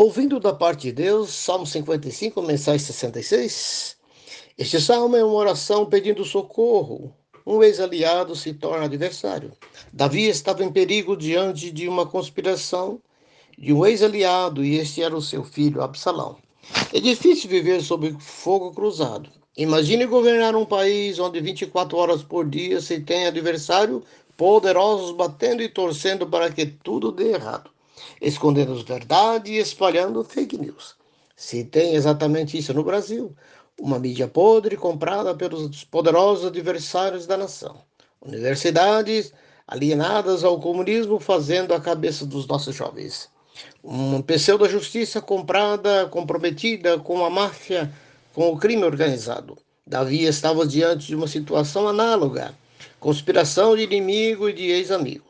Ouvindo da parte de Deus, Salmo 55, mensagem 66. Este salmo é uma oração pedindo socorro. Um ex-aliado se torna adversário. Davi estava em perigo diante de uma conspiração de um ex-aliado e este era o seu filho Absalão. É difícil viver sob fogo cruzado. Imagine governar um país onde 24 horas por dia se tem adversário poderosos batendo e torcendo para que tudo dê errado escondendo as verdades e espalhando fake news. Se tem exatamente isso no Brasil, uma mídia podre comprada pelos poderosos adversários da nação. Universidades alienadas ao comunismo fazendo a cabeça dos nossos jovens. Uma pseudo-justiça comprada, comprometida com a máfia, com o crime organizado. Davi estava diante de uma situação análoga. Conspiração de inimigo e de ex-amigo.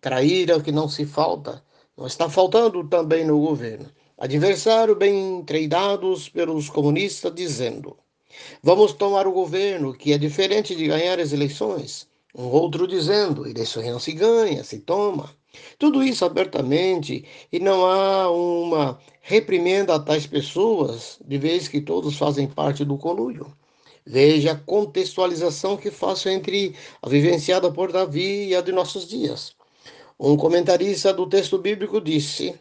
Trair o que não se falta não está faltando também no governo. Adversário bem treinados pelos comunistas dizendo: vamos tomar o governo, que é diferente de ganhar as eleições. Um outro dizendo: eleições não se ganha, se toma. Tudo isso abertamente e não há uma reprimenda a tais pessoas, de vez que todos fazem parte do conluio. Veja a contextualização que faço entre a vivenciada por Davi e a de nossos dias. Um comentarista do texto bíblico disse: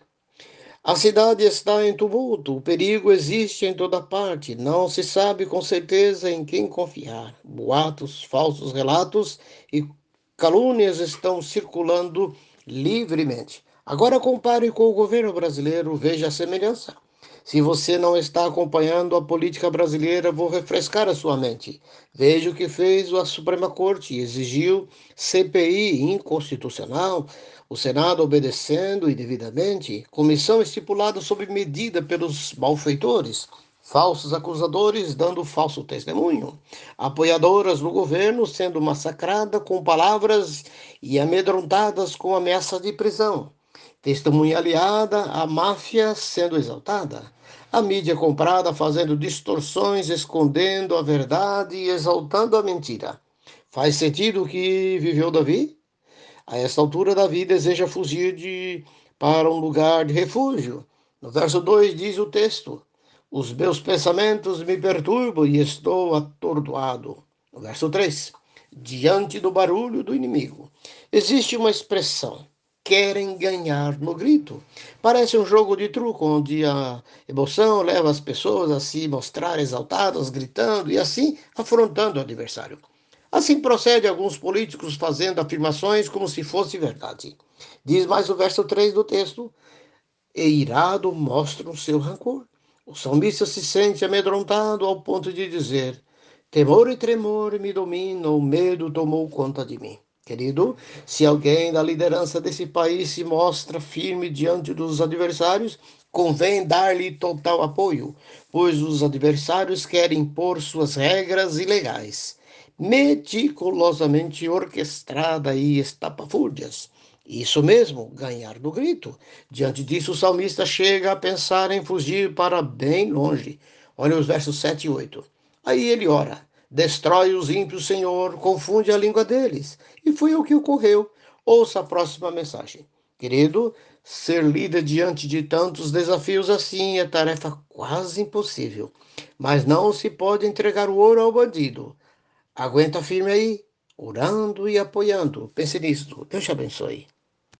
A cidade está em tumulto, o perigo existe em toda parte, não se sabe com certeza em quem confiar. Boatos, falsos relatos e calúnias estão circulando livremente. Agora compare com o governo brasileiro, veja a semelhança. Se você não está acompanhando a política brasileira, vou refrescar a sua mente. Veja o que fez a Suprema Corte, exigiu CPI inconstitucional, o Senado obedecendo indevidamente, comissão estipulada sob medida pelos malfeitores, falsos acusadores dando falso testemunho, apoiadoras no governo sendo massacradas com palavras e amedrontadas com ameaça de prisão testemunha aliada, a máfia sendo exaltada, a mídia comprada fazendo distorções, escondendo a verdade e exaltando a mentira. Faz sentido o que viveu Davi? A esta altura, Davi deseja fugir de, para um lugar de refúgio. No verso 2 diz o texto: Os meus pensamentos me perturbam e estou atordoado. No verso 3, diante do barulho do inimigo. Existe uma expressão querem ganhar no grito. Parece um jogo de truco onde a emoção leva as pessoas a se mostrar exaltadas, gritando e assim afrontando o adversário. Assim procede alguns políticos fazendo afirmações como se fosse verdade. Diz mais o verso 3 do texto: E irado mostram seu rancor. O salmista se sente amedrontado ao ponto de dizer: Temor e tremor me dominam, o medo tomou conta de mim. Querido, se alguém da liderança desse país se mostra firme diante dos adversários, convém dar-lhe total apoio, pois os adversários querem impor suas regras ilegais, meticulosamente orquestrada e estapafúrdias. Isso mesmo, ganhar do grito. Diante disso, o salmista chega a pensar em fugir para bem longe. Olha os versos 7 e 8. Aí ele ora. Destrói os ímpios, Senhor, confunde a língua deles. E foi o que ocorreu. Ouça a próxima mensagem. Querido, ser líder diante de tantos desafios assim é tarefa quase impossível. Mas não se pode entregar o ouro ao bandido. Aguenta firme aí, orando e apoiando. Pense nisso. Deus te abençoe.